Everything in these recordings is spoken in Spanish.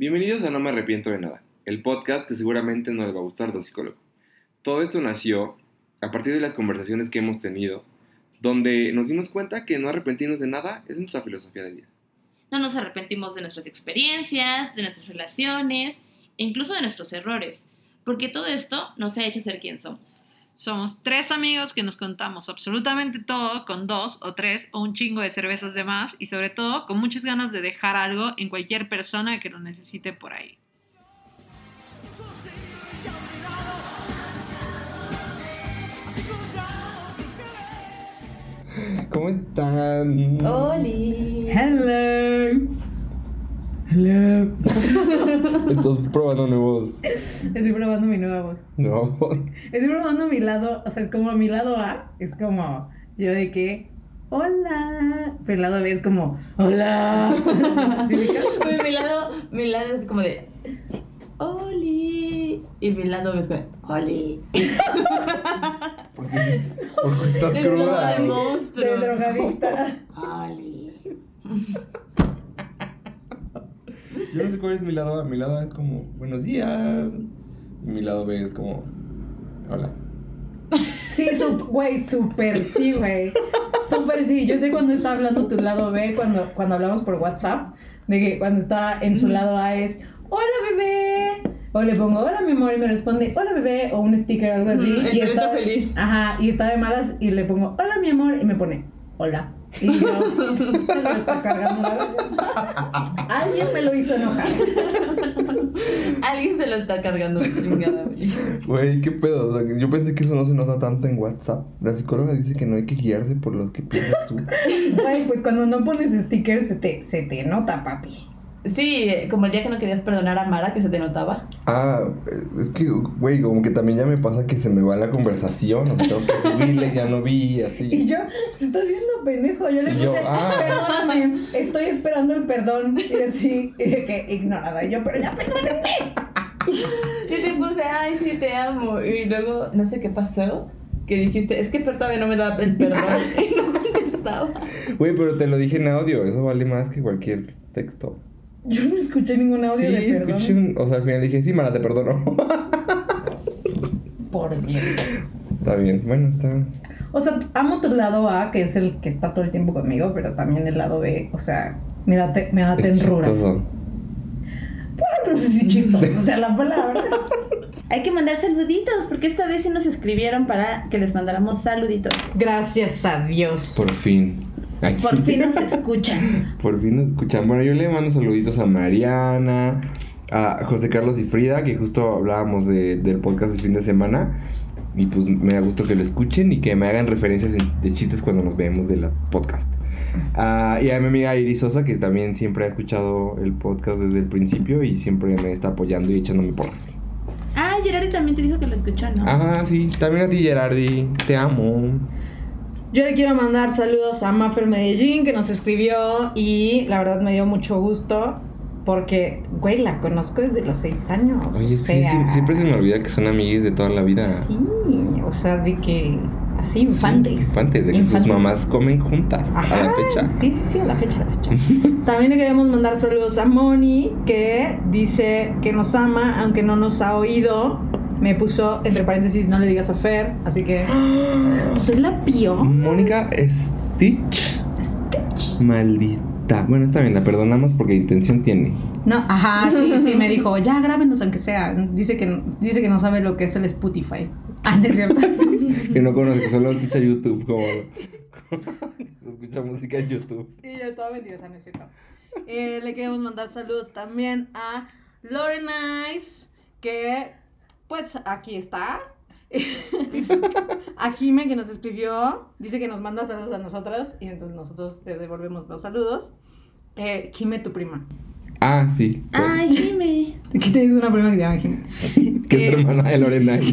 Bienvenidos a No me arrepiento de nada, el podcast que seguramente no les va a gustar de un. Todo esto nació a partir de las conversaciones que hemos tenido, donde nos dimos cuenta que no arrepentirnos de nada es nuestra filosofía de vida. No nos arrepentimos de nuestras experiencias, de nuestras relaciones e incluso de nuestros errores, porque todo esto nos ha hecho ser quien somos. Somos tres amigos que nos contamos absolutamente todo con dos o tres o un chingo de cervezas de más y sobre todo con muchas ganas de dejar algo en cualquier persona que lo necesite por ahí. ¿Cómo están? ¡Holi! Hello. Hello. Estás probando nuevos. Estoy probando mi nueva voz. nuevos. Estoy probando mi lado, o sea, es como mi lado A, es como yo de que, hola. Pero el lado B es como, hola. Mi lado, mi lado es como de ¡Oli! Y mi lado es como de ¡Oli! ¿Por qué, por qué estás Es cruda? de monstruo. De drogadicta. ¡Oli! Yo no sé cuál es mi lado A. Mi lado A es como, buenos días. Y mi lado B es como, hola. Sí, su- güey, súper sí, güey. Súper sí. Yo sé cuando está hablando tu lado B, cuando, cuando hablamos por WhatsApp, de que cuando está en su lado A es, hola bebé. O le pongo, hola mi amor, y me responde, hola bebé, o un sticker o algo así. El y está, feliz. Ajá, y está de malas y le pongo, hola mi amor, y me pone, hola. Y yo, se lo está cargando la verga. Alguien me lo hizo enojar. Alguien se lo está cargando chingada, güey. Güey, ¿qué pedo? O sea, yo pensé que eso no se nota tanto en WhatsApp. La psicóloga dice que no hay que guiarse por lo que piensas tú. Güey, pues cuando no pones stickers se te, se te nota, papi. Sí, como el día que no querías perdonar a Mara, que se te notaba. Ah, es que, güey, como que también ya me pasa que se me va la conversación. O sea, tengo que subirle, ya no vi, Y así. yo, se está haciendo pendejo. Yo le Y puse, yo, ah. perdóname, estoy esperando el perdón. Y así, y de que ignorada. Y yo, pero ya perdónenme. Yo te puse, ay, sí, te amo. Y luego, no sé qué pasó, que dijiste, es que Fer todavía no me da el perdón. y no contestaba. Güey, pero te lo dije en audio. Eso vale más que cualquier texto. Yo no escuché ningún audio sí, de perdón. escuché un... O sea, al final dije, sí, Mara, te perdono. Por cierto. está bien. Bueno, está... O sea, amo tu lado A, que es el que está todo el tiempo conmigo, pero también el lado B, o sea, me da, te- me da Es tenrura. chistoso. No sé si chistoso, o sea, la palabra. Hay que mandar saluditos, porque esta vez sí nos escribieron para que les mandáramos saluditos. Gracias a Dios. Por fin. Ay, Por sí. fin nos escuchan. Por fin nos escuchan. Bueno, yo le mando saluditos a Mariana, a José Carlos y Frida, que justo hablábamos de- del podcast del fin de semana. Y pues me da gusto que lo escuchen y que me hagan referencias en- de chistes cuando nos vemos de las podcasts. Ah, y a mi amiga Iris Sosa, que también siempre ha escuchado el podcast desde el principio y siempre me está apoyando y echándome porras. Ah, Gerardi también te dijo que lo escuchó, ¿no? Ah, sí. También a ti, Gerardi. Te amo. Yo le quiero mandar saludos a Maffer Medellín que nos escribió y la verdad me dio mucho gusto porque, güey, la conozco desde los seis años. Oye, o sí, sea, sí, siempre se me olvida que son amigues de toda la vida. Sí, o sea, de que así, infantes. Infantes, de que sus mamás comen juntas a la fecha. Sí, sí, sí, a la fecha, a la fecha. También le queremos mandar saludos a Moni, que dice que nos ama, aunque no nos ha oído. Me puso, entre paréntesis, no le digas a Fer, así que... Soy la pio. Mónica Stitch. Maldita. Bueno, está bien, la perdonamos porque intención tiene. No, ajá, sí, sí, me dijo, ya grábenos aunque sea. Dice que, dice que no sabe lo que es el Spotify. Ah, ¿no es cierto? Que no conoce, que solo escucha YouTube como. Se escucha música en YouTube. Sí, yo toda mentirosa, no es cierto. Eh, le queremos mandar saludos también a Lorenice, que pues aquí está. a Jime que nos escribió, dice que nos manda saludos a nosotros y entonces nosotros le devolvemos los saludos. Eh, Jime, tu prima. Ah, sí. Ay, Jimmy. Aquí tienes una prima que se llama Jime. Que es Eh, hermana de Lorena.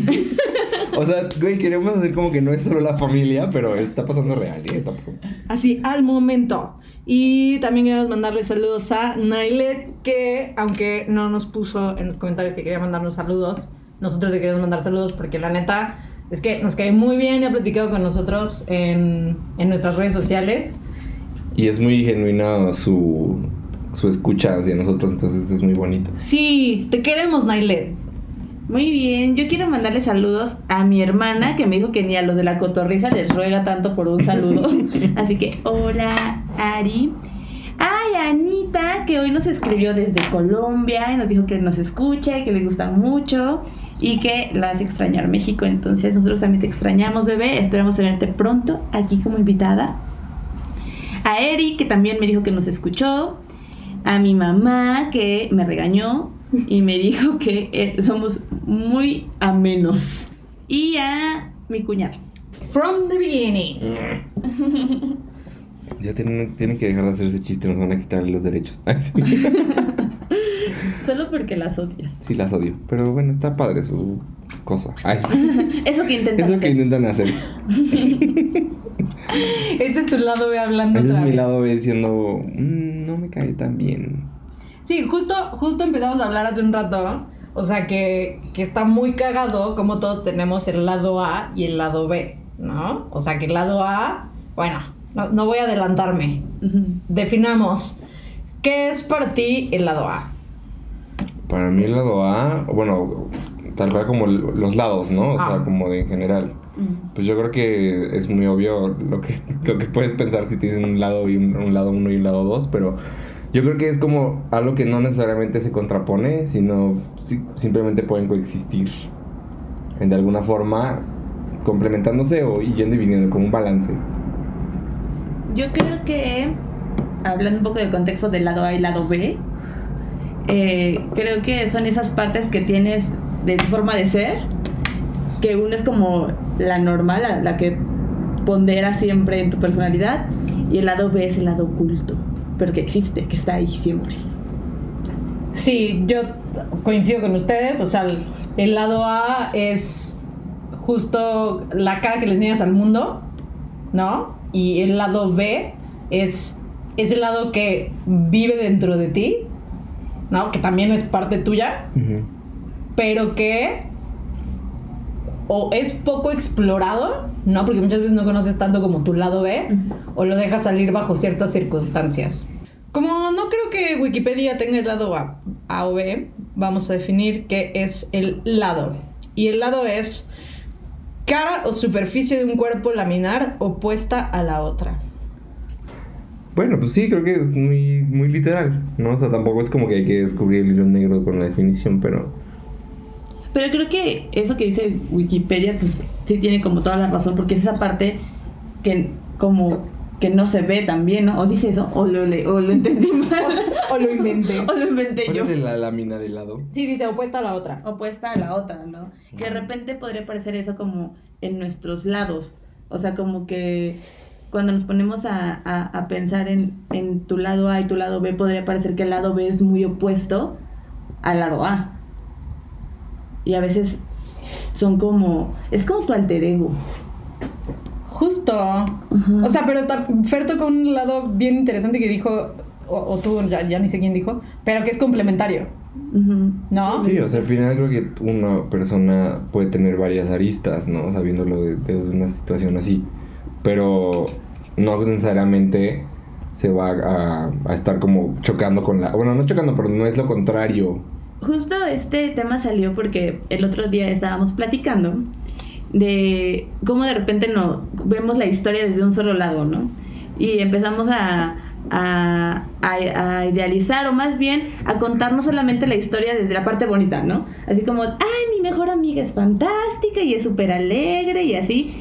O sea, güey, queremos hacer como que no es solo la familia, pero está pasando real, ¿eh? Está pasando. Así, al momento. Y también queremos mandarle saludos a Nailet, que aunque no nos puso en los comentarios que quería mandarnos saludos, nosotros le queremos mandar saludos porque la neta es que nos cae muy bien y ha platicado con nosotros en, en nuestras redes sociales. Y es muy genuina su, su escucha hacia nosotros, entonces eso es muy bonito. Sí, te queremos, Nailet. Muy bien, yo quiero mandarle saludos a mi hermana que me dijo que ni a los de la cotorriza les ruega tanto por un saludo. Así que, hola, Ari. Ay, Anita, que hoy nos escribió desde Colombia y nos dijo que nos escucha y que le gusta mucho y que la hace extrañar México. Entonces, nosotros también te extrañamos, bebé. Esperamos tenerte pronto aquí como invitada. A Eri, que también me dijo que nos escuchó. A mi mamá, que me regañó y me dijo que eh, somos muy amenos. Y a mi cuñado. From the beginning. Ya tienen, tienen que dejar de hacer ese chiste, nos van a quitar los derechos. Solo porque las odias. Sí, las odio. Pero bueno, está padre su cosa. Ay, sí. Eso que intentas Eso que intentan hacer. Este es tu lado B hablando Ese es mi lado B diciendo, "Mm, no me cae tan bien. Sí, justo, justo empezamos a hablar hace un rato. O sea, que, que está muy cagado como todos tenemos el lado A y el lado B, ¿no? O sea, que el lado A, bueno, no, no voy a adelantarme. Definamos, ¿qué es para ti el lado A? Para mí el lado A, bueno, tal cual como los lados, ¿no? O Ah. sea, como de en general. Mm. Pues yo creo que es muy obvio lo que, lo que puedes pensar si te dicen un lado y un, un lado uno y un lado dos, pero yo creo que es como algo que no necesariamente se contrapone, sino si- simplemente pueden coexistir en de alguna forma complementándose o yendo y viniendo como un balance. Yo creo que, hablando un poco del contexto del lado A y lado B, eh, creo que son esas partes que tienes de forma de ser, que uno es como la normal, la, que pondera siempre en tu personalidad, y el lado B es el lado oculto, pero que existe, que está ahí siempre. Sí, yo coincido con ustedes. O sea, el, el lado A es justo la cara que le enseñas al mundo, ¿no? Y el lado B es, es el lado que vive dentro de ti, ¿no? Que también es parte tuya, pero que o es poco explorado, ¿no? Porque muchas veces no conoces tanto como tu lado B, o lo dejas salir bajo ciertas circunstancias. Como no creo que Wikipedia tenga el lado A, A o B, vamos a definir qué es el lado. Y el lado es cara o superficie de un cuerpo laminar opuesta a la otra. Bueno, pues sí, creo que es muy, muy literal, ¿no? O sea, tampoco es como que hay que descubrir el hilo negro con la definición, pero... Pero creo que eso que dice Wikipedia, pues sí tiene como toda la razón, porque es esa parte que como que no se ve también, ¿no? O dice eso, o lo, le- o lo entendí mal, O lo inventé. o lo inventé ¿Cuál yo. es la lámina de lado? Sí, dice opuesta a la otra. Opuesta a la otra, ¿no? Que de repente podría parecer eso como en nuestros lados. O sea, como que cuando nos ponemos a, a- a pensar en, en tu lado A y tu lado B, podría parecer que el lado B es muy opuesto al lado A. Y a veces son como. Es como tu alter ego. Justo. O sea, pero Fer tocó un lado bien interesante que dijo, o, o tú, ya, ya ni sé quién dijo, pero que es complementario. ¿no? Sí, o sea, al final creo que una persona puede tener varias aristas, ¿no? Sabiéndolo de, de una situación así. Pero no necesariamente se va a, a estar como chocando con la... Bueno, no chocando, pero no es lo contrario. Justo este tema salió porque el otro día estábamos platicando de cómo de repente no vemos la historia desde un solo lado, ¿no? Y empezamos a, a, a- idealizar o más bien a contar no solamente la historia desde la parte bonita, ¿no? Así como, ay, mi mejor amiga es fantástica y es súper alegre y así.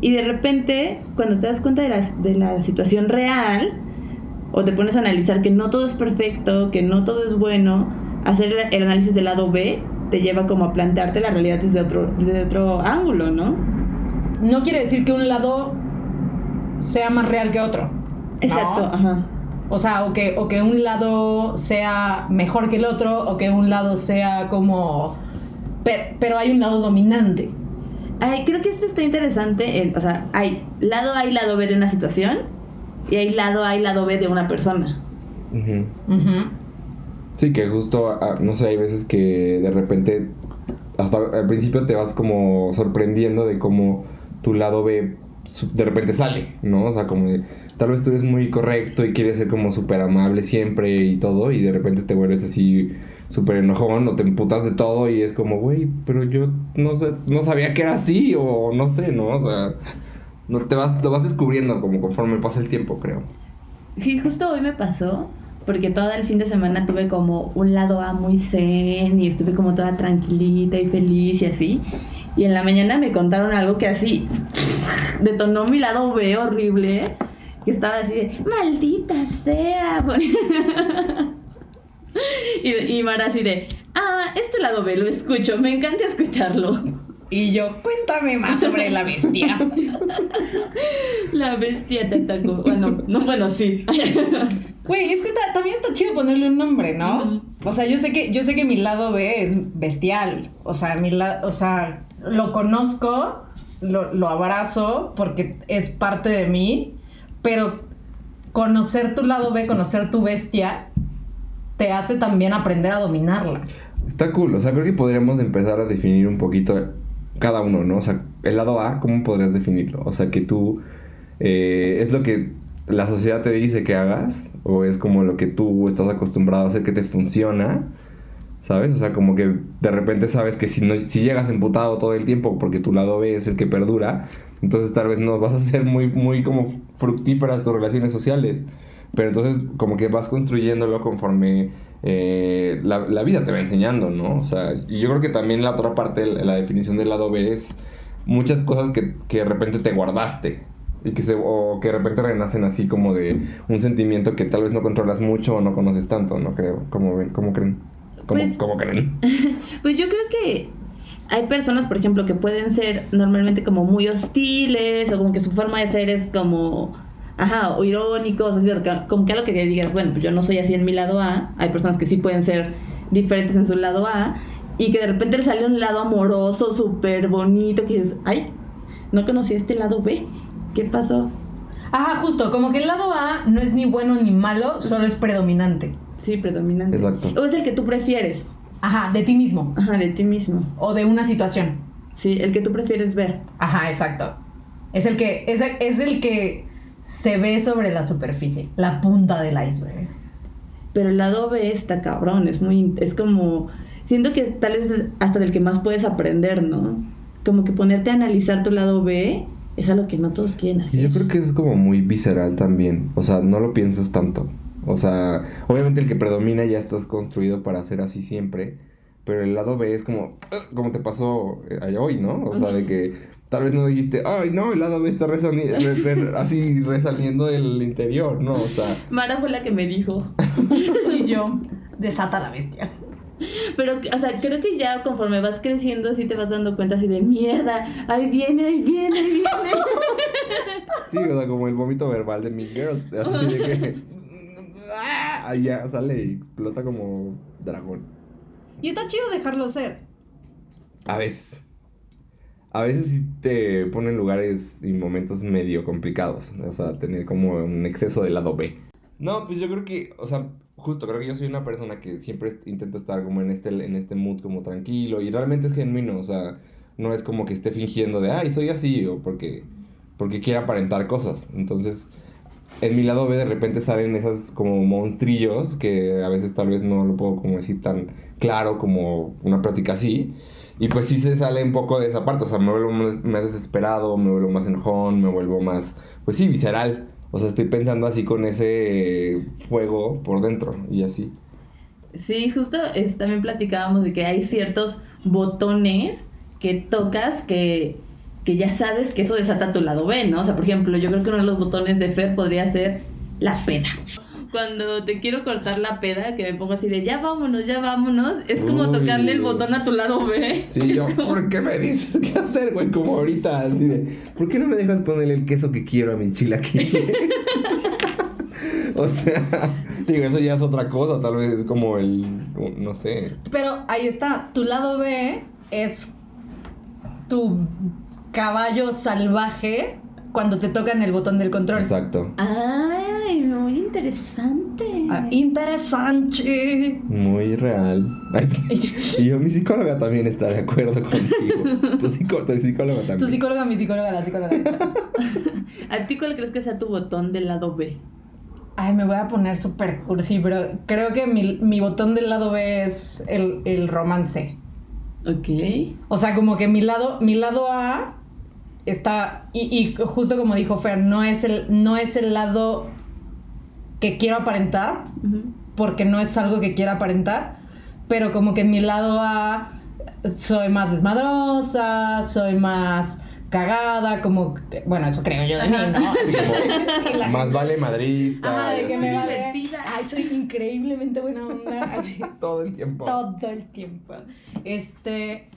Y de repente, cuando te das cuenta de la, de la situación real, o te pones a analizar que no todo es perfecto, que no todo es bueno, hacer el análisis del lado B te lleva como a plantearte la realidad desde otro, desde otro ángulo, ¿no? No quiere decir que un lado sea más real que otro. ¿no? Exacto, ajá. O sea, o que, o que un lado sea mejor que el otro, o que un lado sea como... Pero, pero hay un lado dominante. Ay, creo que esto está interesante. en- o sea, hay lado A y lado B de una situación, y hay lado A y lado B de una persona. Ujú. Ujú. Sí, que justo, ah, no sé, hay veces que de repente, hasta al principio te vas como sorprendiendo de cómo tu lado B de repente sale, ¿no? O sea, como de, tal vez tú eres muy correcto y quieres ser como súper amable siempre y todo, y de repente te vuelves así súper enojón o te emputas de todo y es como, güey, pero yo no sé, no sabía que era así o no sé, ¿no? O sea, no te vas, lo vas descubriendo como conforme pasa el tiempo, creo. Sí, justo hoy me pasó, porque todo el fin de semana tuve como un lado A muy zen y estuve como toda tranquilita y feliz y así. Y en la mañana me contaron algo que así detonó mi lado B horrible, que estaba así de, maldita sea. y, y Mara así de, ah, este lado B lo escucho, me encanta escucharlo. Y yo, cuéntame más sobre la bestia. La bestia te atacó. Bueno, no, bueno, sí. Güey, es que está- también está chido ponerle un nombre, ¿no? O sea, yo sé que yo sé que mi lado B es bestial. O sea, mi la- o sea, lo conozco, lo, lo abrazo porque es parte de mí, pero conocer tu lado B, conocer tu bestia te hace también aprender a dominarla. Está cool, o sea, creo que podríamos empezar a definir un poquito cada uno, ¿no? O sea, el lado A, ¿cómo podrías definirlo? O sea, que tú, eh, ¿es lo que la sociedad te dice que hagas? ¿O es como lo que tú estás acostumbrado a hacer que te funciona? ¿Sabes? O sea, como que de repente sabes que si, no, si llegas emputado todo el tiempo porque tu lado B es el que perdura, entonces tal vez no vas a ser muy, muy como fructíferas tus relaciones sociales. Pero entonces como que vas construyéndolo conforme eh, la, la vida te va enseñando, ¿no? O sea, y yo creo que también la otra parte, la la definición del lado B es muchas cosas que, que de repente te guardaste. Y que se, o que de repente renacen así como de un sentimiento que tal vez no controlas mucho o no conoces tanto, no creo. ¿Cómo ven? ¿Cómo creen? ¿Cómo, Pues- cómo creen? Pues yo creo que hay personas, por ejemplo, que pueden ser normalmente como muy hostiles o como que su forma de ser es como, ajá, o irónicos, que- como que algo que te digas, bueno, pues yo no soy así en mi lado A. Hay personas que sí pueden ser diferentes en su lado A y que de repente le sale un lado amoroso, súper bonito, que dices, ay, no conocí este lado B. ¿Qué pasó? Ajá, justo, como que el lado A no es ni bueno ni malo, solo es predominante. Sí, predominante. Exacto. O es el que tú prefieres, Ajá, de ti mismo ajá, de ti mismo. o de una situación. Sí, el que tú prefieres ver. Ajá, exacto. Es el que es el, es el que se ve sobre la superficie, la punta del iceberg. Pero el lado B está cabrón, es muy, es como, siento que tal vez es hasta del que más puedes aprender, ¿no? Como que ponerte a analizar tu lado B es algo que no todos quieren hacer. yo creo que es como muy visceral también. O sea, no lo piensas tanto. O sea, obviamente el que predomina ya estás construido para ser así siempre. Pero el lado B es como, como te pasó eh, hoy, ¿no? O sea, de que tal vez no dijiste, ay, no, el lado B está así resaliendo del interior, ¿no? O sea, Mara fue la que me dijo. Y yo, desata la bestia. Pero, o sea, creo que ya conforme vas creciendo así te vas dando cuenta así de mierda, ahí viene, ahí viene, ahí viene. sí, o sea, como el vómito verbal de Mean Girls. Así de que. Ahí ya sale y explota como dragón. Y está chido dejarlo ser. A veces. A veces sí te pone en lugares y momentos medio complicados. O sea, tener como un exceso del lado B. No, pues yo creo que, o sea, justo creo que yo soy una persona que siempre intento estar como en este, en este mood como tranquilo y realmente es genuino. O sea, no es como que esté fingiendo de, ay, soy así o porque, porque quiera aparentar cosas. Entonces, en mi lado B de repente salen esas como monstrillos que a veces tal vez no lo puedo como decir tan claro como una plática así. Y pues sí se sale un poco de esa parte, o sea, me vuelvo más, desesperado, me vuelvo más enojón, me vuelvo más, pues sí, visceral. O sea, estoy pensando así con ese fuego por dentro y así. Sí, justo es, también platicábamos de que hay ciertos botones que tocas que, que ya sabes que eso desata tu lado B, ¿no? O sea, por ejemplo, yo creo que uno de los botones de Fer podría ser la peda. Cuando te quiero cortar la peda, que me pongo así de ya vámonos, ya vámonos, es como Uy. tocarle el botón a tu lado B. Sí, yo, ¿por qué me dices qué hacer, güey? Como ahorita, así de, ¿por qué no me dejas ponerle el queso que quiero a mis chilaquiles? o sea, digo, eso ya es otra cosa, tal vez es como el, no sé. Pero ahí está, tu lado B es tu caballo salvaje cuando te tocan el botón del control. Exacto. Ay, muy interesante. Ah, interesante. Muy real. Y yo, mi psicóloga también está de acuerdo contigo. Tu, psicó- tu psicóloga también. Tu psicóloga, mi psicóloga, la psicóloga. ¿A ti cuál crees que sea tu botón del lado B? Ay, me voy a poner súper cursi, pero creo que mi, mi botón del lado B es el, el romance. Ok. O sea, como que mi lado, mi lado A está. Y, y justo como dijo Fer, no es el, no es el lado que quiero aparentar, porque no es algo que quiera aparentar, pero como que en mi lado A soy más desmadrosa, soy más cagada, como, bueno, eso creo yo de mí, ¿no? Como, más vale Madrid. Ajá, de que me Sí, vale. Ay, soy increíblemente buena onda, así Todo el tiempo. todo el tiempo. Este,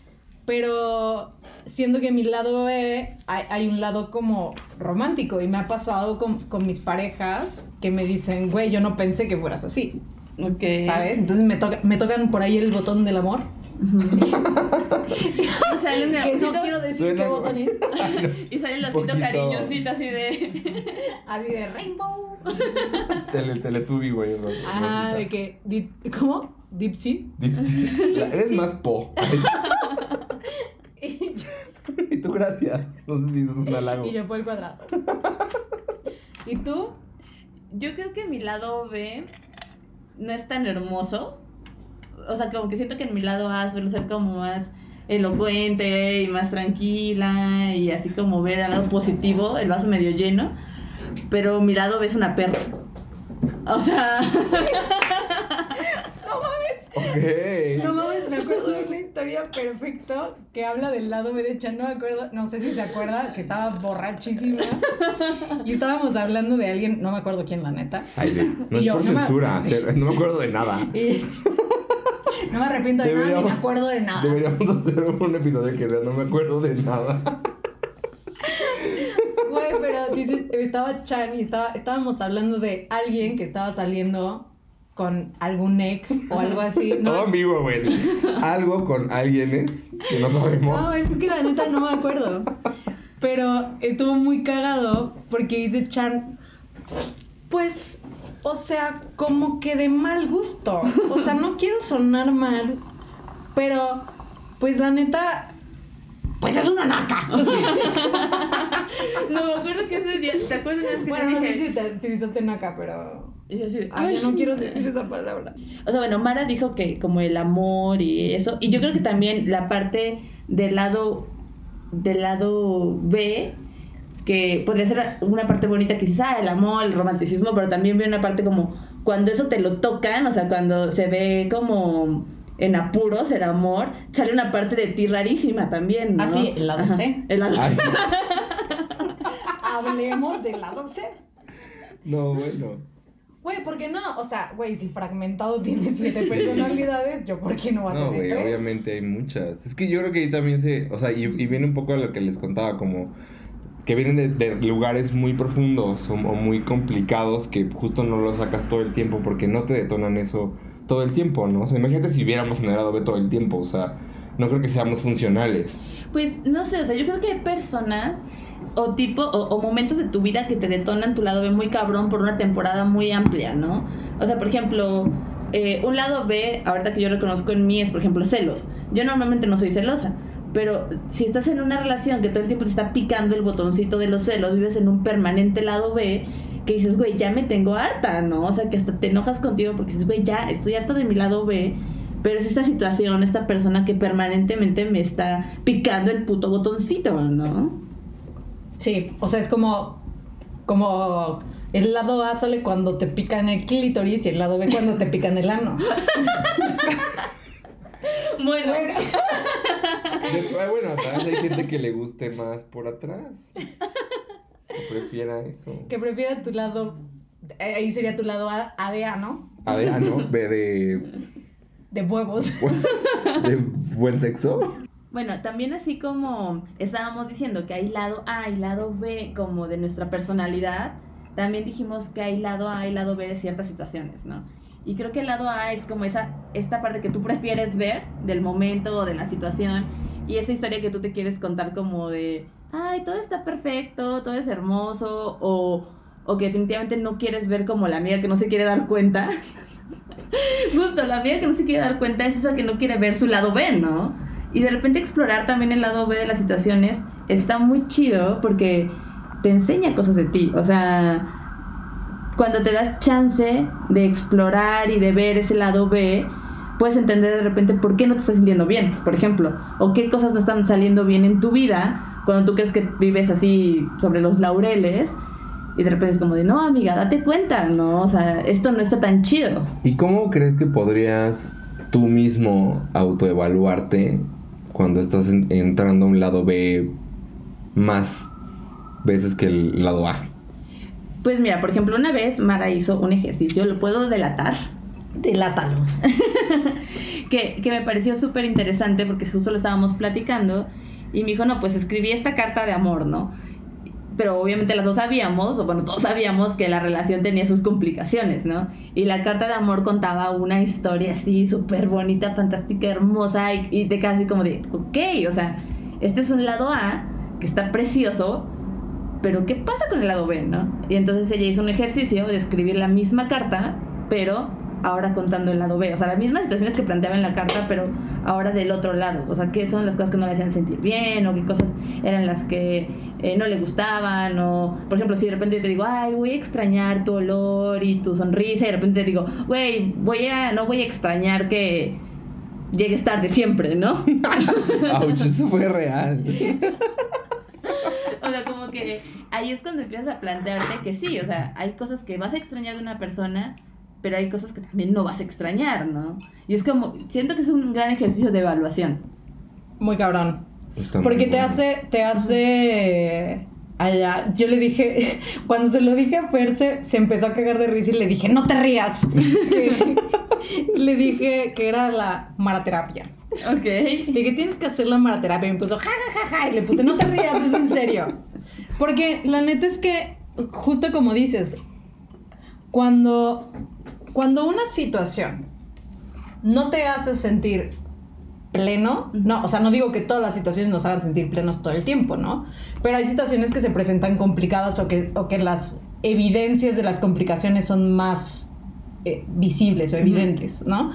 pero siendo que mi lado B hay, hay un lado como romántico y me ha pasado con, con mis parejas que me dicen, güey, yo no pensé que fueras así, Ok. ¿sabes? Entonces me, toca, me tocan por ahí el botón del amor. Y sale un Que no quiero decir Suena qué como- botón es. Y sale el Un osito cariñosito así de. Así de rainbow. Tele, teletubi, güey. Ajá, rosita. de que, di- ¿cómo? Dipsy. Dip- La- Eres Sí. más po. Y yo, y tú, gracias. No sé si eso es un halago. y yo por el cuadrado. ¿Y tú? Yo creo que mi lado B no es tan hermoso. O sea, como que siento que en mi lado A suelo ser como más elocuente y más tranquila y así como ver al lado positivo, el vaso medio lleno. Pero mi lado B es una perra. O sea, Ok. No mames, me acuerdo de una historia perfecto que habla del lado B de Chan, no me acuerdo, no sé si se acuerda, que estaba borrachísima y estábamos hablando de alguien, no me acuerdo quién la neta. Ay, sí. No Y es yo, por no me- ser- No me acuerdo de nada. Y no me arrepiento de nada, ni me acuerdo de nada. Deberíamos hacer un episodio que sea no me acuerdo de nada. Güey, pero dice, estaba Chan y estaba, estábamos hablando de alguien que estaba saliendo con algún ex o algo así. Todo No, ambiguo, güey. Algo con alguienes que no sabemos. No, es que la neta no me acuerdo. Pero estuvo muy cagado porque dice Chan, pues, o sea, como que de mal gusto. O sea, no quiero sonar mal, pero, pues la neta, pues es una naca. O sea, no me acuerdo que ese día, ¿te acuerdas que bueno, te no sé dije? si te si naca, pero... Y yo así Ay, yo no quiero decir esa palabra. O sea, bueno, Mara dijo que como el amor y eso. Y yo creo que también la parte del lado del lado B, que podría ser una parte bonita que dices, ah, el amor, el romanticismo, pero también ve una parte como cuando eso te lo tocan, o sea, cuando se ve como en apuros el amor, sale una parte de ti rarísima también, ¿no? Ah, sí, el lado Ajá, C. El lado Ay, Hablemos del lado C. no, bueno. Güey, ¿por qué no? O sea, güey, si fragmentado tiene siete personalidades, yo por qué no voy a No, tener güey, tres? obviamente hay muchas. Es que yo creo que ahí también se. O sea, y, y viene un poco a lo que les contaba, como. Que vienen de, de lugares muy profundos o, o muy complicados que justo no lo sacas todo el tiempo porque no te detonan eso todo el tiempo, ¿no? O sea, imagínate si viéramos en el lado B todo el tiempo, o sea, no creo que seamos funcionales. Pues no sé, o sea, yo creo que hay personas o tipo o, momentos de tu vida que te detonan tu lado B muy cabrón por una temporada muy amplia, ¿no? O sea, por ejemplo, eh, un lado B, ahorita que yo reconozco en mí es, por ejemplo, celos. Yo normalmente no soy celosa, pero si estás en una relación que todo el tiempo te está picando el botoncito de los celos, vives en un permanente lado B, que dices, güey, ya me tengo harta, ¿no? O sea, que hasta te enojas contigo porque dices, güey, ya estoy harta de mi lado B. Pero es esta situación, esta persona que permanentemente me está picando el puto botoncito, ¿no? Sí, o sea, es como. Como. El lado A sale cuando te pican el clítoris y el lado B cuando te pican el ano. Bueno, De- ah, bueno, hay gente que le guste más por atrás. Que prefiera eso. Que prefieras tu lado. eh, Ahí sería tu lado A, A de A, ¿no? A ah, no, B de. De huevos. de buen sexo. Bueno, también así como estábamos diciendo que hay lado A y lado B como de nuestra personalidad, también dijimos que hay lado A y lado B de ciertas situaciones, ¿no? Y creo que el lado A es como esa, esta parte que tú prefieres ver del momento o de la situación y esa historia que tú te quieres contar como de ay, todo está perfecto, todo es hermoso, o, o que definitivamente no quieres ver como la amiga que no se quiere dar cuenta. Justo, la amiga que no se quiere dar cuenta es esa que no quiere ver su lado B, ¿no? Y de repente explorar también el lado B de las situaciones está muy chido porque te enseña cosas de ti. O sea, cuando te das chance de explorar y de ver ese lado B, puedes entender de repente por qué no te estás sintiendo bien, por ejemplo, o qué cosas no están saliendo bien en tu vida cuando tú crees que vives así sobre los laureles. Y de repente es como de, no, amiga, date cuenta, ¿no? O sea, esto no está tan chido. ¿Y cómo crees que podrías tú mismo autoevaluarte cuando estás en- entrando a un lado B más veces que el lado A? Pues mira, por ejemplo, una vez Mara hizo un ejercicio, lo puedo delatar, Delátalo. que, que me pareció súper interesante porque justo lo estábamos platicando y me dijo, no, pues escribí esta carta de amor, ¿no? Pero obviamente las dos sabíamos, o bueno, todos sabíamos que la relación tenía sus complicaciones, ¿no? Y la carta de amor contaba una historia así súper bonita, fantástica, hermosa y, y te quedas así como de, ok, o sea, este es un lado A que está precioso, pero ¿qué pasa con el lado B, no? Y entonces ella hizo un ejercicio de escribir la misma carta, pero ahora contando el lado B. O sea, las mismas situaciones que planteaba en la carta, pero ahora del otro lado. O sea, qué son las cosas que no le hacían sentir bien, o qué cosas eran las que eh, no le gustaban, o, por ejemplo, si de repente yo te digo, ay, voy a extrañar tu olor y tu sonrisa, y de repente te digo, güey, voy a, no voy a extrañar que llegues tarde siempre, ¿no? Ouch, eso fue real. O sea, como que ahí es cuando empiezas a plantearte que sí, o sea, hay cosas que vas a extrañar de una persona, pero hay cosas que también no vas a extrañar, ¿no? Y es como, siento que es un gran ejercicio de evaluación. Muy cabrón. Está muy Porque te bueno. hace, te hace allá. Yo le dije, cuando se lo dije a Fer, se, se empezó a cagar de risa y le dije, no te rías. Le dije que era la maraterapia. Ok. Le dije, tienes que hacer la maraterapia. Y me puso, ja, ja, ja, ja. Y le puse, no te rías, es en serio. Porque la neta es que, justo como dices, cuando, cuando una situación no te hace sentir pleno, no, o sea, no digo que todas las situaciones nos hagan sentir plenos todo el tiempo, ¿no? Pero hay situaciones que se presentan complicadas o que, o que las evidencias de las complicaciones son más eh, visibles o evidentes, ¿no?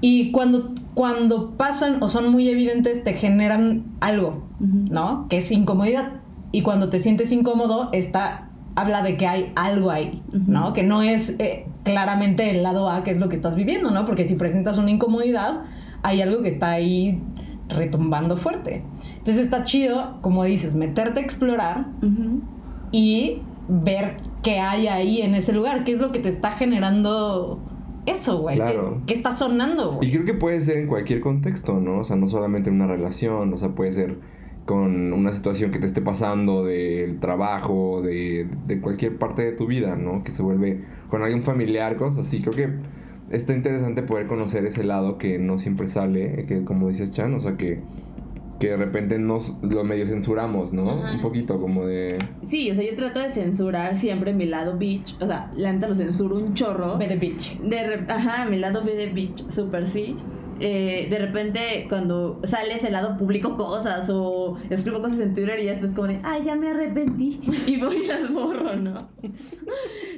Y cuando, cuando pasan o son muy evidentes, te generan algo. ¿no? Que es incomodidad. Y cuando te sientes incómodo, está, habla de que hay algo ahí, ¿no? Que no es eh, claramente el lado A, que es lo que estás viviendo, ¿no? Porque si presentas una incomodidad, hay algo que está ahí retumbando fuerte. Entonces está chido, como dices, meterte a explorar y ver qué hay ahí en ese lugar, qué es lo que te está generando eso, güey. Claro. ¿Qué, qué está sonando, Y güey? creo que puede ser en cualquier contexto, ¿no? O sea, no solamente en una relación, o sea, puede ser con una situación que te esté pasando del trabajo, de, de cualquier parte de tu vida, ¿no? Que se vuelve con alguien familiar, cosas así. Creo que está interesante poder conocer ese lado que no siempre sale, que como dices Chan, o sea, que, que de repente nos lo medio censuramos, ¿no? Ajá. Un poquito como de... Sí, o sea, yo trato de censurar siempre mi lado bitch. O sea, la neta lo censuro un chorro. De bitch. De re- Ajá, mi lado B de bitch, súper sí. Eh, de repente, cuando sale ese lado, publico cosas o escribo cosas en Twitter y ya después como de, ay, ya me arrepentí y voy y las borro, ¿no?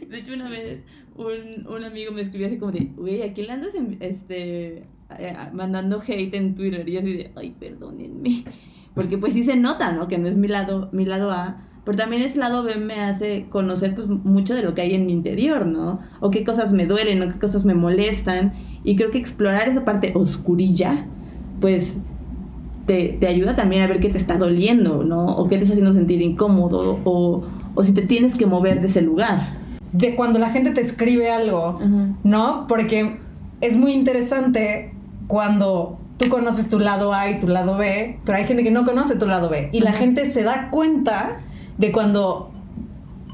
De hecho, una vez un, un amigo me escribió así como de, güey, ¿a quién le andas en- este, eh, mandando hate en Twitter? Y yo así de, ay, perdónenme. Porque pues sí se nota, ¿no? Que no es mi lado, mi lado A. Pero también ese lado B me hace conocer pues mucho de lo que hay en mi interior, ¿no? O qué cosas me duelen, o qué cosas me molestan. Y creo que explorar esa parte oscurilla, pues te, te ayuda también a ver qué te está doliendo, ¿no? O qué te está haciendo sentir incómodo, o, o si te tienes que mover de ese lugar. De cuando la gente te escribe algo, ¿no? Porque es muy interesante cuando tú conoces tu lado A y tu lado B, pero hay gente que no conoce tu lado B. Y la gente se da cuenta de cuando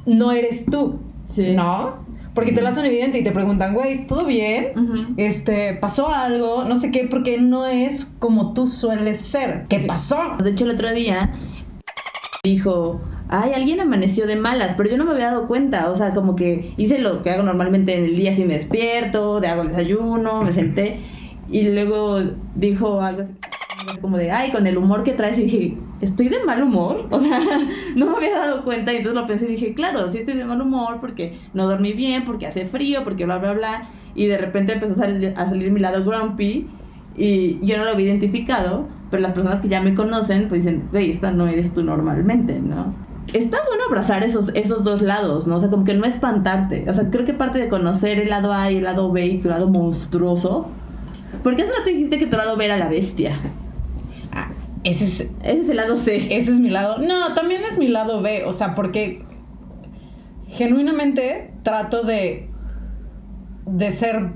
no eres tú, Sí. ¿no? Porque te lo hacen evidente y te preguntan, güey, ¿todo bien? Ujú. Este, pasó algo, no sé qué, porque no es como tú sueles ser. ¿Qué pasó? De hecho, el otro día dijo, ay, alguien amaneció de malas, pero yo no me había dado cuenta. O sea, como que hice lo que hago normalmente en el día, si me despierto, de hago el desayuno, me senté. Y luego dijo algo así, como de, ay, con el humor que traes, y dije, ¿estoy de mal humor? O sea, no me había dado cuenta, y entonces lo pensé y dije, claro, sí estoy de mal humor porque no dormí bien, porque hace frío, porque bla, bla, bla. Y de repente empezó a salir, a salir mi lado grumpy, y yo no lo había identificado, pero las personas que ya me conocen, pues dicen, güey, esta no eres tú normalmente, ¿no? Está bueno abrazar esos, esos dos lados, ¿no? O sea, como que no espantarte. O sea, creo que parte de conocer el lado A y el lado B y tu lado monstruoso. Porque hace rato dijiste que tu lado B era la bestia. Ah, ese es, Ese es el lado C. ese es mi lado. No, también es mi lado B. O sea, porque genuinamente trato de, de ser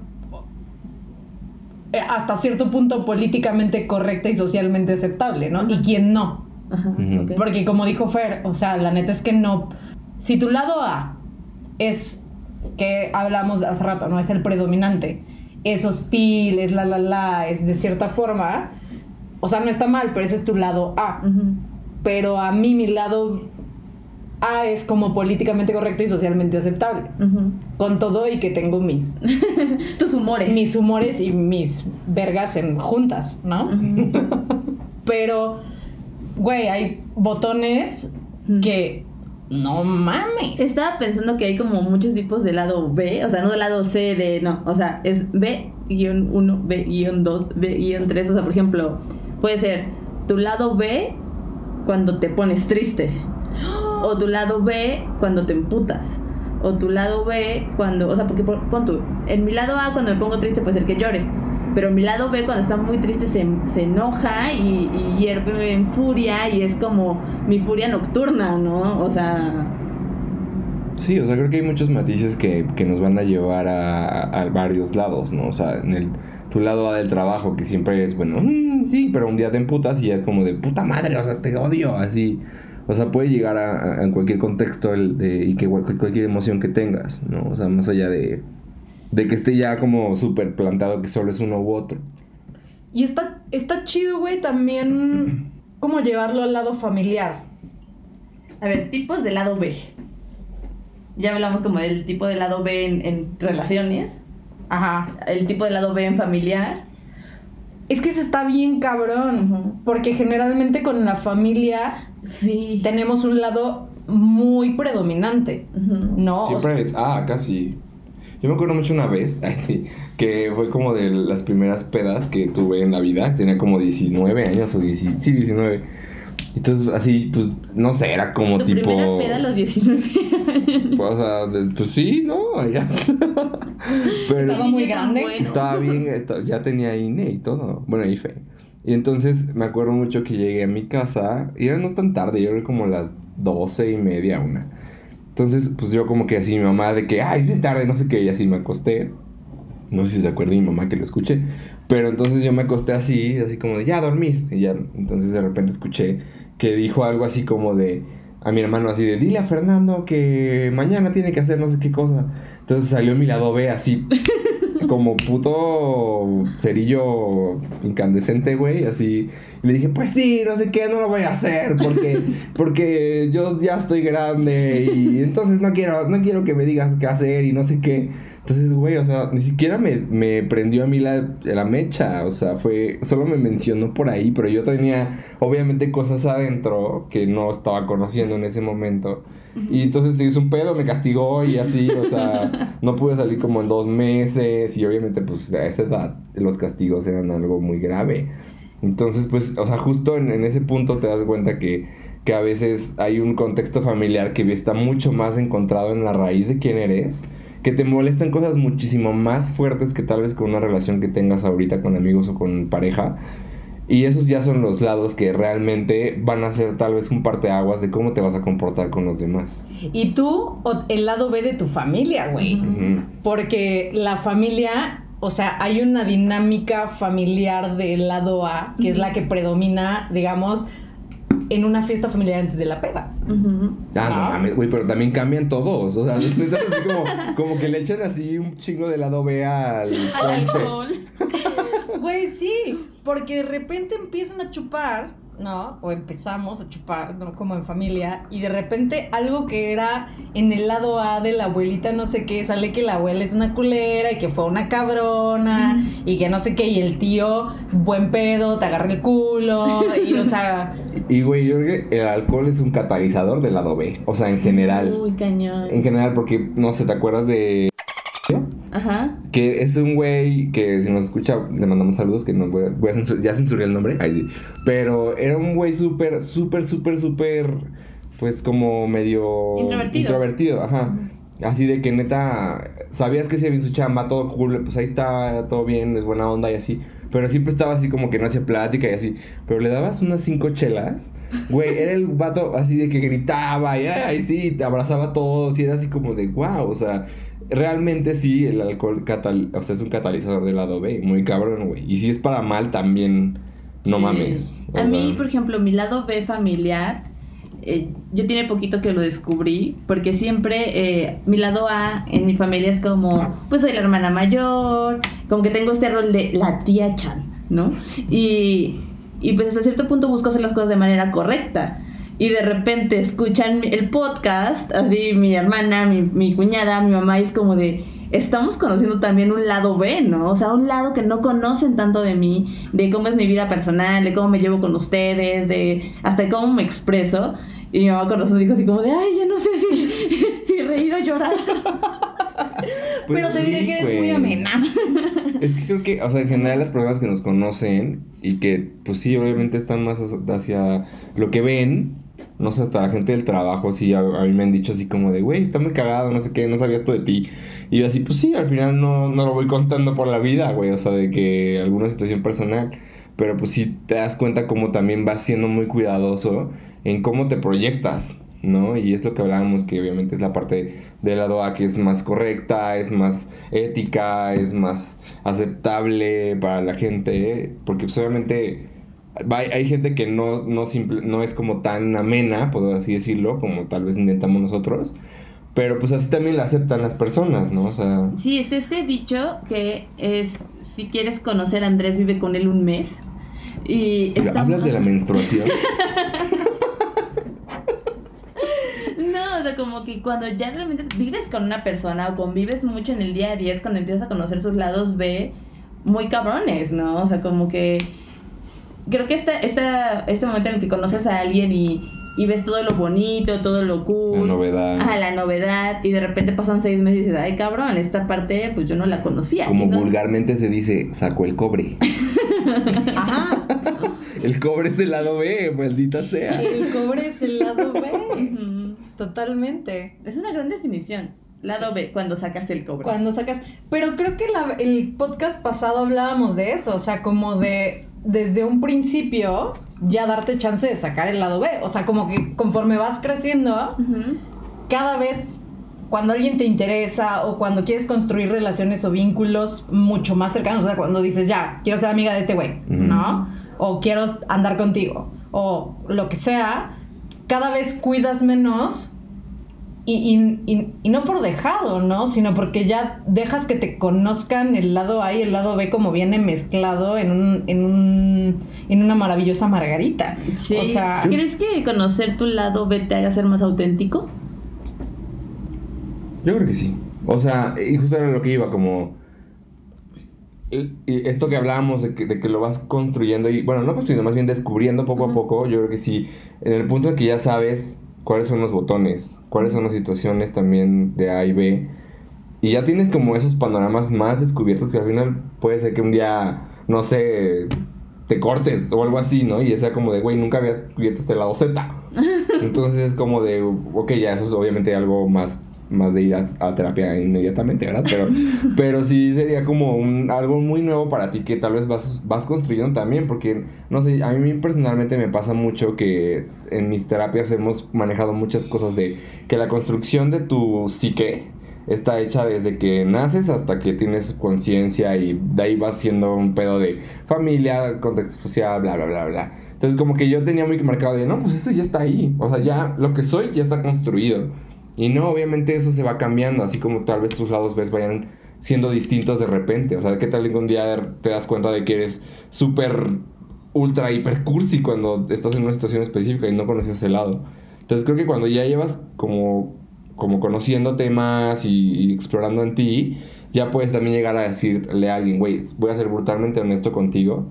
eh, hasta cierto punto políticamente correcta y socialmente aceptable, ¿no? Y quien no. Ajá. Porque como dijo Fer, o sea, la neta es que no. Si tu lado A es que hablamos hace rato, ¿no? Es el predominante, es hostil, es la la la, es de cierta forma. O sea, no está mal, pero ese es tu lado A. Pero a mí mi lado A es como políticamente correcto y socialmente aceptable. Con todo y que tengo mis, Tus humores. mis humores y mis vergas en juntas, ¿no? Pero, güey, hay botones que no mames. Estaba pensando que hay como muchos tipos de lado B, o sea, no del lado C de, no, o sea, es B-1, B-2, B-3, o sea, por ejemplo, puede ser tu lado B cuando te pones triste, o tu lado B cuando te emputas, o tu lado B cuando, o sea, porque por- pon tú, en mi lado A cuando me pongo triste puede ser que llore, pero mi lado B cuando está muy triste se, se enoja y, y hierve en furia y es como mi furia nocturna, ¿no? O sea... Sí, o sea, creo que hay muchos matices que, que nos van a llevar a, a varios lados, ¿no? O sea, en el, tu lado A del trabajo, que siempre es, bueno, mm, sí, pero un día te emputas y ya es como de puta madre, o sea, te odio, así. O sea, puede llegar a, cualquier contexto el de, y que cual- cualquier emoción que tengas, ¿no? O sea, más allá de, de que esté ya como súper plantado que solo es uno u otro. Y está, está chido, güey, también como llevarlo al lado familiar. A ver, tipos de lado B. Ya hablamos como del tipo de lado B en, en relaciones, Ajá. el tipo de lado B en familiar. Es que se está bien cabrón. Porque generalmente con la familia Sí. tenemos un lado muy predominante. ¿no? O Siempre es, ah, casi. Yo me acuerdo mucho una vez, ay, sí, que fue como de las primeras pedas que tuve en la vida. Tenía como 19 años o 10, sí, 19. Entonces, así, pues, no sé, era como Tu tipo. primera peda a los 19 años. Pues, o sea, pues sí, ¿no? Ya. Pero Estaba muy grande. estaba bien, esta- ya tenía INE y todo. Bueno, IFE. Y entonces me acuerdo mucho que llegué a mi casa, y era no tan tarde, yo creo como las doce y media, una. Entonces, pues yo como que así, mi mamá de que, ay, es bien tarde, no sé qué, y así me acosté. No sé si se acuerda mi mamá que lo escuché. Pero entonces yo me acosté así, así como de, ya, a dormir. Y ya, entonces de repente escuché que dijo algo así como de, a mi hermano así de, dile a Fernando que mañana tiene que hacer no sé qué cosa. Entonces salió mi lado B así, como puto cerillo incandescente, güey, así. Y le dije, pues sí, no sé qué, no lo voy a hacer porque, porque yo ya estoy grande y entonces no quiero, no quiero que me digas qué hacer y no sé qué. Entonces, güey, o sea, ni siquiera me, me prendió a mí la, la mecha, o sea, fue, solo me mencionó por ahí, pero yo tenía obviamente cosas adentro que no estaba conociendo en ese momento. Y entonces se hizo un pedo, me castigó y así, o sea, no pude salir como en dos meses y obviamente pues a esa edad los castigos eran algo muy grave. Entonces pues, o sea, justo en, en ese punto te das cuenta que, que a veces hay un contexto familiar que está mucho más encontrado en la raíz de quién eres, que te molestan cosas muchísimo más fuertes que tal vez con una relación que tengas ahorita con amigos o con pareja. Y esos ya son los lados que realmente van a ser tal vez un parteaguas de cómo te vas a comportar con los demás. Y tú, o- el lado B de tu familia, güey. Porque la familia, o sea, hay una dinámica familiar del lado A, que es la que predomina, digamos, en una fiesta familiar antes de la peda. Ah, no Ah. mames, güey, pero también cambian todos. O sea, así como, como que le echan así un chingo de lado B al Al alcohol. Güey, sí, porque de repente empiezan a chupar, ¿no? O empezamos a chupar, ¿no? Como en familia. Y de repente algo que era en el lado A de la abuelita, no sé qué, sale que la abuela es una culera y que fue una cabrona y que no sé qué. Y el tío, buen pedo, te agarra el culo. Y, o sea, Y, güey, yo creo que el alcohol es un catalizador del lado B. O sea, en general. Uy, cañón. En general, porque, no sé, ¿te acuerdas de Ajá. Que es un güey que si nos escucha, le mandamos saludos, que no voy voy a censur- ya censuré el nombre, ahí sí. Pero era un güey súper, súper, súper, súper, pues como medio... Introvertido. Introvertido, ajá. Así de que neta, sabías que se bien su chamba, todo cool, pues ahí está, todo bien, es buena onda y así. Pero siempre estaba así como que no hacía plática y así. Pero le dabas unas cinco chelas, güey, era el vato así de que gritaba y ay, sí, te abrazaba a todos y era así como de wow, o sea, realmente sí, el alcohol catal o sea, es un catalizador del lado B, muy cabrón, güey. Y si es para mal también, no Sí. mames. o A mí, sea, por ejemplo, mi lado B familiar, eh, yo tiene poquito que lo descubrí, porque siempre eh, mi lado A en mi familia es como, pues soy la hermana mayor, como que tengo este rol de la tía Chan, ¿no? Y, y pues hasta cierto punto busco hacer las cosas de manera correcta. Y de repente escuchan el podcast, así mi hermana, mi, mi cuñada, mi mamá, y es como de, estamos conociendo también un lado B, ¿no? O sea, un lado que no conocen tanto de mí, de cómo es mi vida personal, de cómo me llevo con ustedes, de hasta cómo me expreso. Y mi mamá con razón dijo así como de, ay, ya no sé si, si reír o llorar. pues pero te diré sí, que eres muy amena. Es que creo que, o sea, en general las personas que nos conocen y que, pues sí, obviamente están más hacia lo que ven, no sé, hasta la gente del trabajo, sí, a, a mí me han dicho así como de, güey, está muy cagado, no sé qué, no sabía esto de ti. Y yo así, pues sí, al final no, no lo voy contando por la vida, güey, o sea, de que alguna situación personal. Pero pues sí te das cuenta como también vas siendo muy cuidadoso en cómo te proyectas, ¿no? Y es lo que hablábamos, que obviamente es la parte del lado A que es más correcta, es más ética, es más aceptable para la gente, porque pues obviamente va- hay gente que no, no, simple- no es como tan amena, por así decirlo, como tal vez intentamos nosotros, pero pues así también la aceptan las personas, ¿no? O sea, Sí, está este dicho que es, si quieres conocer a Andrés, vive con él un mes. Y está- hablas de la menstruación. No, o sea, como que cuando ya realmente vives con una persona o convives mucho en el día a día es cuando empiezas a conocer sus lados B muy cabrones, ¿no? O sea, como que creo que esta, esta, este momento en el que conoces a alguien y, y ves todo lo bonito, todo lo cool. La novedad. Ajá, la novedad. Y de repente pasan seis meses y dices, ay cabrón, esta parte pues yo no la conocía. Como no- vulgarmente se dice, sacó el cobre. Ajá. El cobre es el lado B, maldita sea. El cobre es el lado B. Totalmente. Es una gran definición. Lado B, cuando sacas el cobre. Cuando sacas. Pero creo que la- el podcast pasado hablábamos de eso. O sea, como de. Desde un principio, ya darte chance de sacar el lado B. O sea, como que conforme vas creciendo, cada vez cuando alguien te interesa o cuando quieres construir relaciones o vínculos mucho más cercanos, o sea, cuando dices, ya, quiero ser amiga de este güey. ¿no? O quiero andar contigo, o lo que sea, cada vez cuidas menos y, y- y- y no por dejado, ¿no? Sino porque ya dejas que te conozcan el lado A y el lado B como viene mezclado en, un, en, un, en una maravillosa margarita. Sí. O sea, ¿Crees que conocer tu lado B te haga ser más auténtico? Yo creo que sí. O sea, y justo era lo que iba, como. y- esto que hablábamos de que, de que lo vas construyendo y, bueno, no construyendo, más bien descubriendo poco a poco, yo creo que sí. En el punto en que ya sabes cuáles son los botones, cuáles son las situaciones también de A y B, y ya tienes como esos panoramas más descubiertos que al final puede ser que un día, no sé, te cortes o algo así, ¿no? Y sea como de, güey, nunca habías cubierto este lado Z. Entonces es como de, ok, ya eso es obviamente algo más, más de ir a, a terapia inmediatamente, ¿verdad? Pero, pero sí sería como un, algo muy nuevo para ti que tal vez vas, vas construyendo también, porque, no sé, a mí personalmente me pasa mucho que en mis terapias hemos manejado muchas cosas de que la construcción de tu psique está hecha desde que naces hasta que tienes conciencia y de ahí vas siendo un pedo de familia, contexto social, bla, bla, bla, bla. Entonces como que yo tenía muy marcado de, no, pues esto ya está ahí. O sea, ya lo que soy ya está construido. Y no, obviamente eso se va cambiando, así como tal vez tus lados ves vayan siendo distintos de repente. O sea, ¿qué tal que un día te das cuenta de que eres súper ultra hiper cursi cuando estás en una situación específica y no conoces ese lado. Entonces creo que cuando ya llevas como, como conociendo temas y, y explorando en ti, ya puedes también llegar a decirle a alguien, güey, voy a ser brutalmente honesto contigo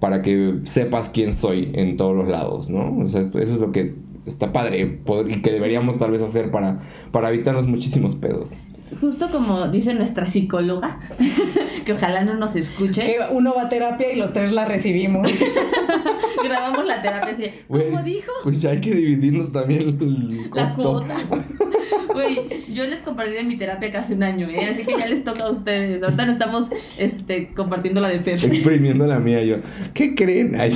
para que sepas quién soy en todos los lados, ¿no? O sea, esto, eso es lo que está padre poder- y que deberíamos tal vez hacer para, para evitarnos muchísimos pedos. Justo como dice nuestra psicóloga, que ojalá no nos escuche, Que uno va a terapia y los tres la recibimos. grabamos la terapia así, ¿cómo dijo? Pues ya hay que dividirnos también el La cuota. Güey, yo les compartí de mi terapia casi un año, ¿eh? Así que ya les toca a ustedes. Ahorita no estamos este, compartiendo la de Fer. Exprimiendo la mía yo. ¿Qué creen?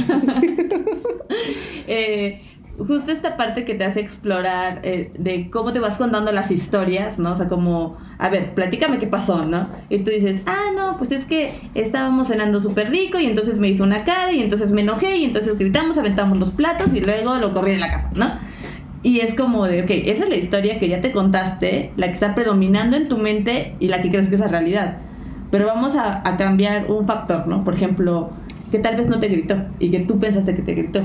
Eh, justo esta parte que te hace explorar eh, de cómo te vas contando las historias, ¿no? O sea, como, a ver, platícame qué pasó, ¿no? Y tú dices, ah, no, pues es que estábamos cenando súper rico y entonces me hizo una cara y entonces me enojé y entonces gritamos, aventamos los platos y luego lo corrí de la casa, ¿no? Y es como de, ok, esa es la historia que ya te contaste, la que está predominando en tu mente y la que crees que es la realidad. Pero vamos a, a cambiar un factor, ¿no? Por ejemplo, que tal vez no te gritó y que tú pensaste que te gritó.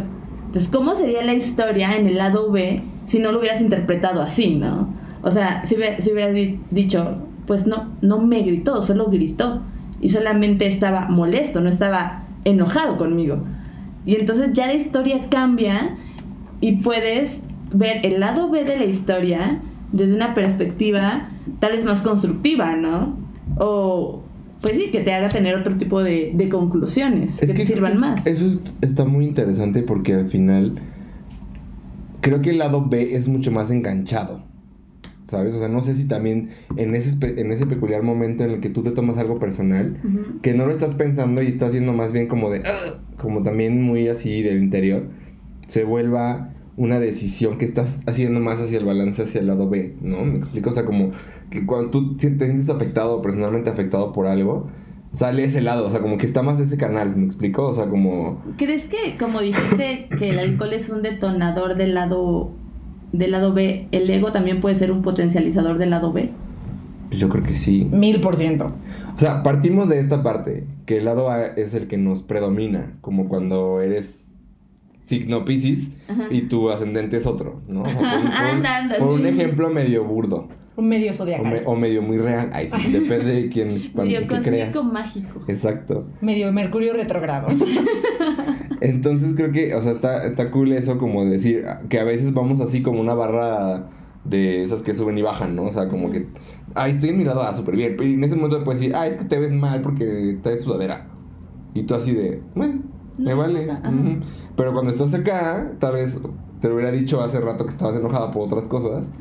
Entonces, ¿cómo sería la historia en el lado B si no lo hubieras interpretado así, ¿no? O sea, si, hubiera- si hubieras di- dicho, pues no, no me gritó, solo gritó. Y solamente estaba molesto, no estaba enojado conmigo. Y entonces ya la historia cambia y puedes ver el lado B de la historia desde una perspectiva tal vez más constructiva, ¿no? O, pues sí, que te haga tener otro tipo de, de conclusiones, que, te sirvan es- más. Eso es- está muy interesante porque al final creo que el lado B es mucho más enganchado. ¿Sabes? O sea, no sé si también en ese, en ese peculiar momento en el que tú te tomas algo personal, que no lo estás pensando y estás siendo más bien como de, "Ugh", como también muy así del interior, se vuelva una decisión que estás haciendo más hacia el balance hacia el lado B, ¿no? Me explico, o sea, como que cuando tú te sientes afectado o personalmente afectado por algo, sale ese lado, o sea, como que está más ese canal, ¿me explico? O sea, como... ¿Crees que, como dijiste, que el alcohol es un detonador del lado, del lado B, el ego también puede ser un potencializador del lado B? pues Yo creo que sí. Mil por ciento. O sea, partimos de esta parte, que el lado A es el que nos predomina, como cuando eres signo Pisces y tu ascendente es otro, ¿no? O sea, por, Anda, anda, por un ejemplo medio burdo. Un medio O, zodiacal. me- o medio muy real. Ay, sí, depende de quién, cuando, Medio cósmico mágico. Exacto. Medio Mercurio retrogrado. Entonces creo que, o sea, está, está cool eso como decir que a veces vamos así como una barra de esas que suben y bajan, ¿no? O sea, como que, ay, estoy en mi lado A, súper bien. Pero en ese momento puedes decir, ay, es que te ves mal porque traes sudadera. Y tú así de, bueno, me No, vale. Pero cuando estás acá, tal vez te lo hubiera dicho hace rato que estabas enojada por otras cosas.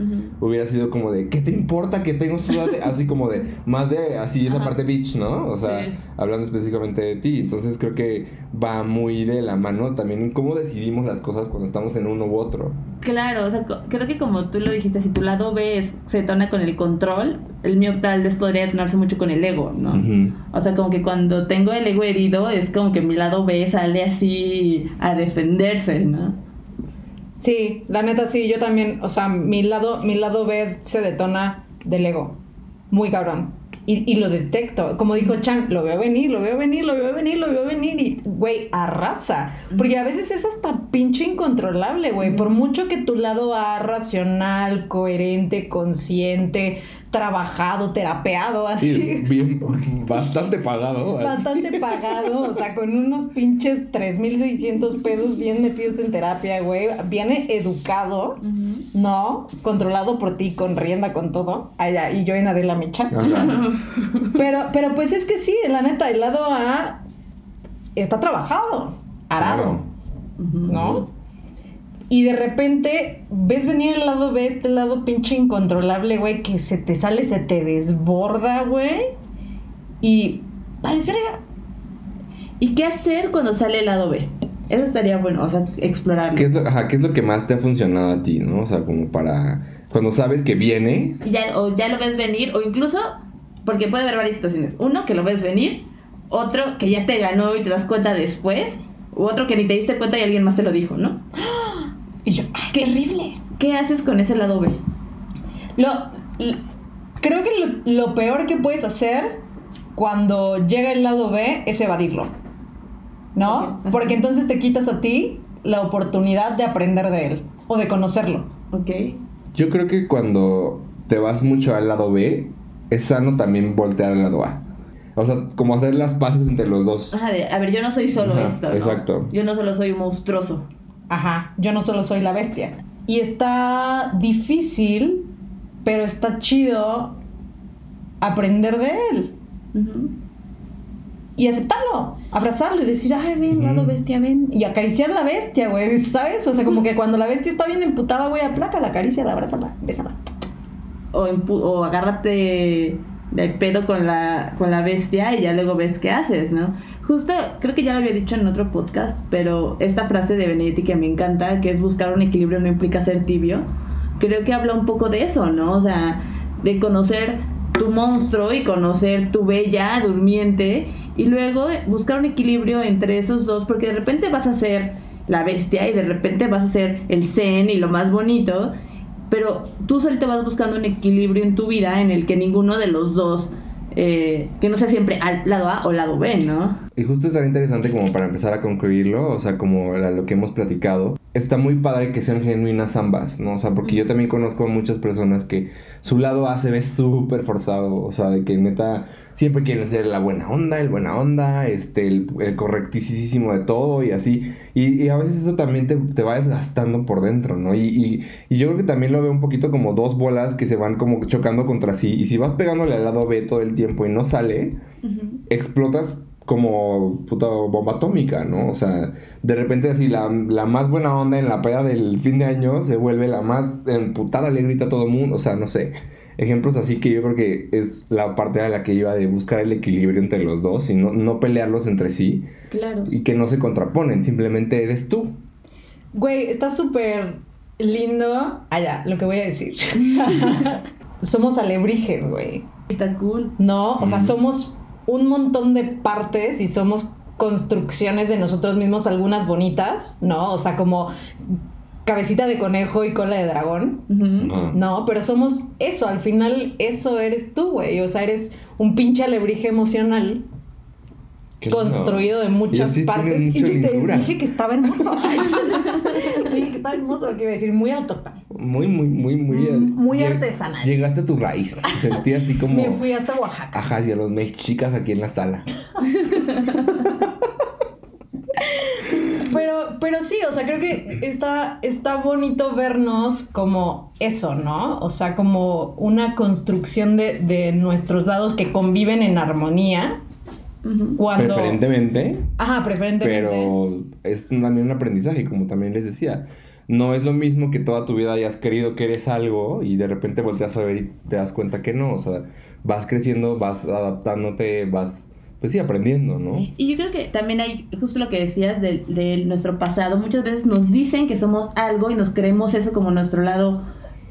Hubiera sido como de, ¿qué te importa que tengo sudadera? Así como de, más de, así esa Ajá. parte bitch, ¿no? O sea, Sí. hablando específicamente de ti. Entonces creo que va muy de la mano también en cómo decidimos las cosas cuando estamos en uno u otro. Claro, o sea, creo que como tú lo dijiste, si tu lado B es- se detona con el control, el mío tal vez podría detonarse mucho con el ego, ¿no? O sea, como que cuando tengo el ego herido, es como que mi lado B sale así a defenderse, ¿no? Sí, la neta sí, yo también, o sea, mi lado, mi lado B se detona del ego. Muy cabrón. Y, y lo detecto. Como dijo Chan, lo veo venir, lo veo venir, lo veo venir, lo veo venir. Y, güey, arrasa. Porque a veces es hasta pinche incontrolable, güey. Por mucho que tu lado A, racional, coherente, consciente, trabajado, terapeado, así. Sí, bien, bastante pagado. así. Bastante pagado, o sea, con unos pinches 3.600 pesos bien metidos en terapia, güey. Viene educado, ¿no? Controlado por ti, con rienda, con todo. Allá, y yo en Adela Micha. Ajá. Pero, pero pues es que sí, la neta, el lado A está trabajado, arado, Ujú. ¿no? Y de repente ves venir el lado B, este lado pinche incontrolable, güey, que se te sale, se te desborda, güey. Y. Vale, verga. ¿Y qué hacer cuando sale el lado B? Eso estaría bueno, o sea, explorarlo. ¿Qué es, lo, ajá, ¿Qué es lo que más te ha funcionado a ti, no? O sea, como para... Cuando sabes que viene... Ya, o ya lo ves venir, o incluso, porque puede haber varias situaciones. Uno, que lo ves venir, otro, que ya te ganó y te das cuenta después, u otro que ni te diste cuenta y alguien más te lo dijo, ¿no? Y yo, ¡ay, ¿Qué, terrible! ¿Qué haces con ese lado B? Lo, creo que lo, lo peor que puedes hacer cuando llega el lado B es evadirlo. ¿no? Porque entonces te quitas a ti la oportunidad de aprender de él o de conocerlo. Ok. Yo creo que cuando te vas mucho al lado B, es sano también voltear al lado A. O sea, como hacer las paces entre los dos. Ajá, de, a ver, yo no soy solo Ajá, esto. ¿no? exacto. Yo no solo soy monstruoso. Ajá, yo no solo soy la bestia. Y está difícil, pero está chido aprender de él. Y aceptarlo, abrazarlo y decir, ay, ven, lado bestia, ven. Y acariciar la bestia, güey, ¿sabes? O sea, como que cuando la bestia está bien emputada, güey, aplácala, acariciala, abrázala, bésala. O, o agárrate de pedo con la, con la bestia y ya luego ves qué haces, ¿no? Justo, creo que ya lo había dicho en otro podcast, pero esta frase de Benedetti que me encanta, que es buscar un equilibrio no implica ser tibio, creo que habla un poco de eso, ¿no? O sea, de conocer tu monstruo y conocer tu bella durmiente y luego buscar un equilibrio entre esos dos, porque de repente vas a ser la bestia y de repente vas a ser el zen y lo más bonito, pero tú solito vas buscando un equilibrio en tu vida en el que ninguno de los dos, eh, que no sea siempre al lado A o lado B, ¿no? Y justo estaría interesante como para empezar a concluirlo, o sea, como la- lo que hemos platicado. Está muy padre que sean genuinas ambas, ¿no? O sea, porque yo también conozco a muchas personas que su lado A se ve súper forzado, o sea, de que neta siempre quieren ser la buena onda, el buena onda, este, el, el correctísimo de todo y así. Y, y a veces eso también te, te va desgastando por dentro, ¿no? Y, y, y yo creo que también lo veo un poquito como dos bolas que se van como chocando contra sí. Y si vas pegándole al lado B todo el tiempo y no sale, explotas como puta bomba atómica, ¿no? O sea, de repente así la, la más buena onda en la peda del fin de año se vuelve la más emputada, le grita a todo el mundo, o sea, no sé. Ejemplos así que yo creo que es la parte a la que iba de buscar el equilibrio entre los dos y no, no pelearlos entre sí Claro. y que no se contraponen, simplemente eres tú. Güey, está súper lindo. Allá, lo que voy a decir. Somos alebrijes, güey. Está cool. ¿no? O sea, somos un montón de partes y somos construcciones de nosotros mismos, algunas bonitas, ¿no? O sea, como cabecita de conejo y cola de dragón. ¿no? Pero somos eso, al final eso eres tú, güey. O sea, eres un pinche alebrije emocional Qué lindo. construido de muchas sí partes. Y yo te dije que estaba hermoso. dije que estaba hermoso, lo que iba a decir, muy autóctono. Muy, muy, muy, muy... Mm, muy lleg- artesanal. Llegaste a tu raíz, sentí así como... Me fui hasta Oaxaca. Ajá, y a los mexicas aquí en la sala. Pero, pero sí, o sea, creo que está, está bonito vernos como eso, ¿no? O sea, como una construcción de, de nuestros lados que conviven en armonía. Cuando. Preferentemente, Ajá, preferentemente. pero es también un aprendizaje, como también les decía. No es lo mismo que toda tu vida hayas querido que eres algo y de repente volteas a ver y te das cuenta que no. O sea, vas creciendo, vas adaptándote, vas, pues sí, aprendiendo, ¿no? Y yo creo que también hay, justo lo que decías de, de nuestro pasado, muchas veces nos dicen que somos algo y nos creemos eso como nuestro lado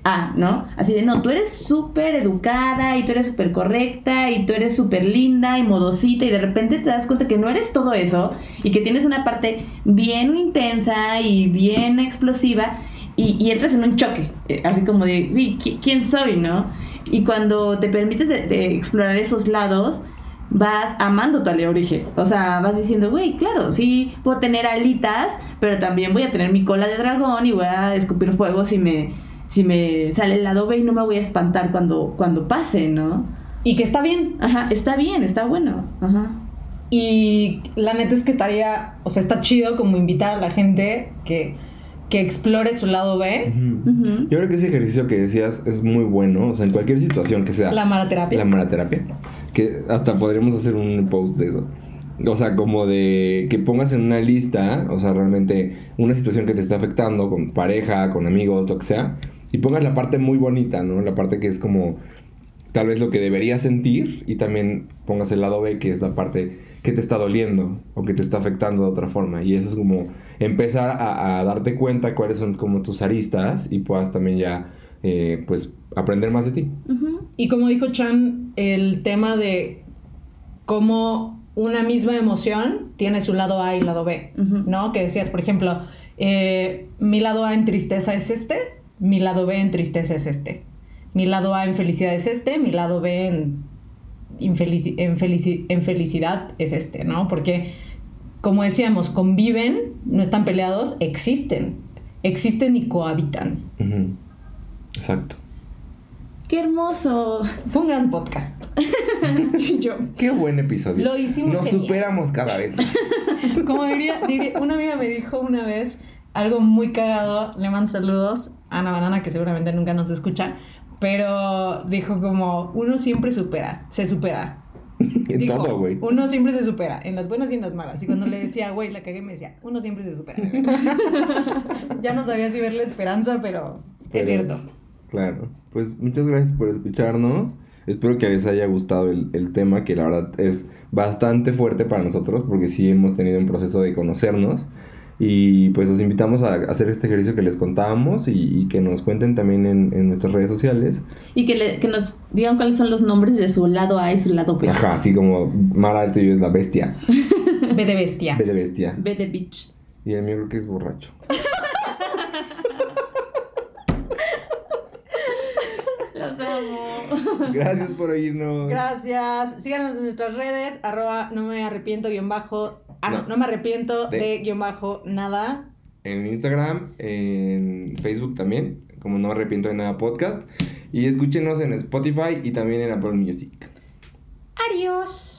A, ¿no? Así de, no, tú eres súper educada y tú eres súper correcta y tú eres súper linda y modosita y de repente te das cuenta que no eres todo eso y que tienes una parte bien intensa y bien explosiva y, y entras en un choque, eh, así como de, "Uy, ¿qui- ¿quién soy, no? Y cuando te permites de explorar esos lados, vas amando tu alebrije. O sea, vas diciendo, güey, claro, sí puedo tener alitas, pero también voy a tener mi cola de dragón y voy a escupir fuego si me, si me sale el lado B y no me voy a espantar cuando, cuando pase, ¿no? Y que está bien. Ajá, está bien, está bueno. Ajá. Y la neta es que estaría, o sea, está chido como invitar a la gente que, que explore su lado B. Yo creo que ese ejercicio que decías es muy bueno, o sea, en cualquier situación que sea. La maraterapia. La maraterapia. Que hasta podríamos hacer un post de eso. O sea, como de que pongas en una lista, o sea, realmente una situación que te está afectando con pareja, con amigos, lo que sea, y pongas la parte muy bonita, ¿no? La parte que es como tal vez lo que deberías sentir y también pongas el lado B, que es la parte que te está doliendo o que te está afectando de otra forma. Y eso es como empezar a, a darte cuenta cuáles son como tus aristas y puedas también ya, eh, pues, aprender más de ti. Y como dijo Chan, el tema de cómo una misma emoción tiene su lado A y lado B. ¿no? Que decías, por ejemplo, eh, mi lado A en tristeza es este, mi lado B en tristeza es este. Mi lado A en felicidad es este, mi lado B en, infelici- en, felici- en felicidad es este, ¿no? Porque como decíamos, conviven, no están peleados, existen. Existen y cohabitan. Exacto. ¡Qué hermoso! Fue un gran podcast. y yo, Qué buen episodio. Lo hicimos Nos genial. superamos cada vez más. como diría, diría- una amiga me dijo una vez algo muy cagado, le mando saludos a Ana Banana, que seguramente nunca nos escucha, pero dijo como, uno siempre supera, se supera. En Dijo, todo, güey. Uno siempre se supera, en las buenas y en las malas. Y cuando le decía, güey, la cagué, me decía, uno siempre se supera. ya no sabía si ver la esperanza, pero, Pero- es cierto. Claro. Pues muchas gracias por escucharnos. Espero que les haya gustado el, el tema, que la verdad es bastante fuerte para nosotros, porque sí hemos tenido un proceso de conocernos. Y pues los invitamos a hacer este ejercicio que les contábamos y, y que nos cuenten también en, en nuestras redes sociales. Y que, le- que nos digan cuáles son los nombres de su lado A y su lado B. Ajá, así como Mara, el tuyo es la bestia. Ve de bestia. Ve de bestia. B de bitch. Y el mío creo que es borracho. Los amo. Gracias por oírnos. Gracias. Síganos en nuestras redes, arroba no me arrepiento guion bajo. Ah, no, no, me arrepiento de, de, guion bajo nada. En Instagram, en Facebook también, como no me arrepiento de nada podcast. Y escúchenos en Spotify y también en Apple Music. Adiós.